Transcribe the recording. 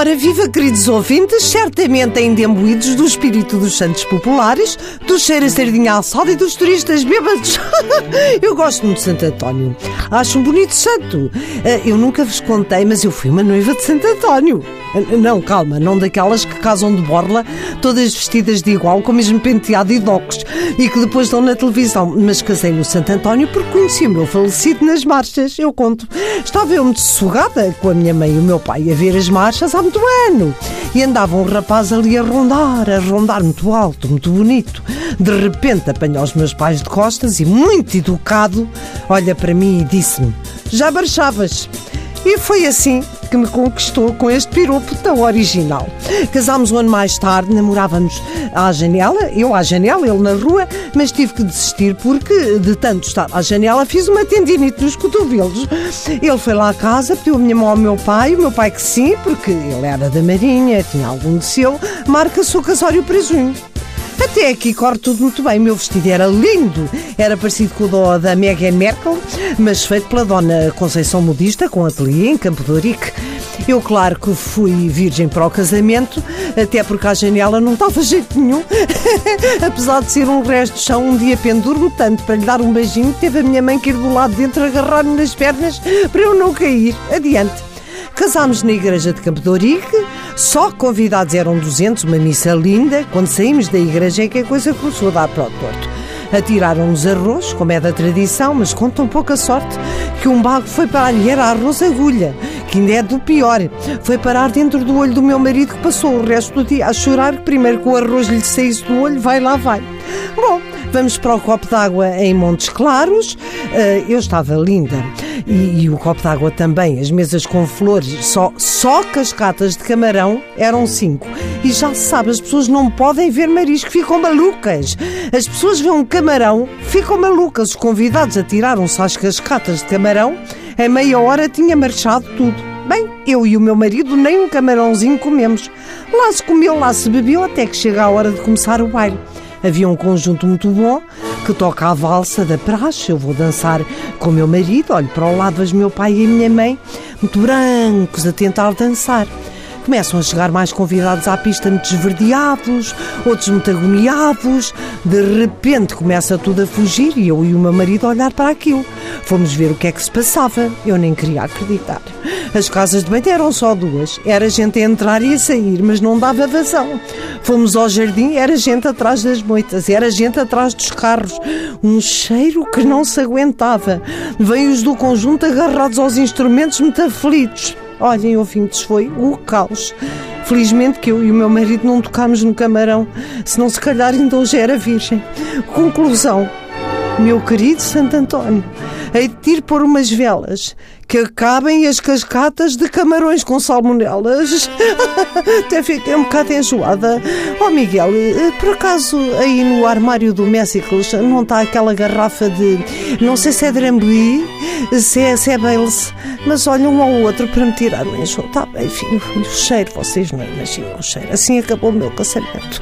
Ora, viva, queridos ouvintes, certamente ainda imbuídos do espírito dos santos populares, do cheiro a sardinha assada e dos turistas bêbados. eu gosto muito de Santo António. Acho um bonito santo. Eh, eu nunca vos contei, mas eu fui uma noiva de Santo António. Eh, não, calma, não daquelas que casam de borla, todas vestidas de igual, com o mesmo penteado e docos, e que depois dão na televisão. Mas casei no Santo António porque conheci o meu falecido nas marchas. Eu conto. Estava eu muito sossegada com a minha mãe e o meu pai a ver as marchas muito ano. E andava um rapaz ali a rondar, a rondar muito alto, muito bonito. De repente apanhou os meus pais de costas e, muito educado, olha para mim e disse-me: Já marchavas? E foi assim que me conquistou com este piropo tão original. Casámos um ano mais tarde, namorávamos à janela, eu à janela, ele na rua, mas tive que desistir porque, de tanto estar à janela, fiz uma tendinite nos cotovelos. Ele foi lá à casa, pediu a minha mão ao meu pai, o meu pai que sim, porque ele era da Marinha, tinha algum de seu, marca-se o casório para junho. Até aqui corre tudo muito bem. Meu vestido era lindo. Era parecido com o da Meghan Merkel, mas feito pela dona Conceição Modista, com ateliê em Campo de Ourique. Eu, claro que fui virgem para o casamento, até porque a janela não estava jeito nenhum. Apesar de ser um resto de chão, um dia penduro-me tanto para lhe dar um beijinho, teve a minha mãe que ir do lado de dentro agarrar-me nas pernas para eu não cair. Adiante. Casámos na igreja de Campo de Ourique, só convidados eram 200, uma missa linda. Quando saímos da igreja é que a coisa começou a dar para o torto. Atiraram-nos arroz, como é da tradição, mas com tão pouca sorte que um bago foi parar e era arroz agulha, que ainda é do pior. Foi parar dentro do olho do meu marido que passou o resto do dia a chorar que primeiro que o arroz lhe saísse do olho, vai lá, vai. Bom, vamos para o copo d'água em Montes Claros. Uh, eu estava linda e, e o copo d'água também, as mesas com flores, só, só cascatas de camarão eram cinco. E já se sabe, as pessoas não podem ver marisco, ficam malucas. As pessoas veem um camarão, ficam malucas. Os convidados atiraram-se às cascatas de camarão, em meia hora tinha marchado tudo. Bem, eu e o meu marido nem um camarãozinho comemos. Lá se comeu, lá se bebeu, até que chega a hora de começar o baile. Havia um conjunto muito bom que toca a valsa da praxe. Eu vou dançar com meu marido, olho para o lado, vejo meu pai e a minha mãe, muito brancos, a tentar dançar. Começam a chegar mais convidados à pista muito esverdeados, outros muito agoniados. De repente começa tudo a fugir e eu e o meu marido a olhar para aquilo. Fomos ver o que é que se passava. Eu nem queria acreditar. As casas de banho eram só duas. Era gente a entrar e a sair, mas não dava vazão. Fomos ao jardim, era gente atrás das moitas, era gente atrás dos carros. Um cheiro que não se aguentava. Veio os do conjunto agarrados aos instrumentos muito aflitos. Olhem, ouvintes, foi o caos. Felizmente que eu e o meu marido não tocámos no camarão, senão se calhar ainda hoje era virgem. Conclusão. Meu querido Santo António, hei de ir por umas velas que acabem as cascatas de camarões com salmonelas. Até fiquei um bocado enjoada. Oh Miguel, eh, por acaso aí no armário do Messicles não está aquela garrafa de. Não sei se é Drambuie, se é, se é Bales, mas olha um ao outro para me tirar o enjoo. Está bem, filho. O cheiro, vocês não imaginam o cheiro. Assim acabou o meu casamento.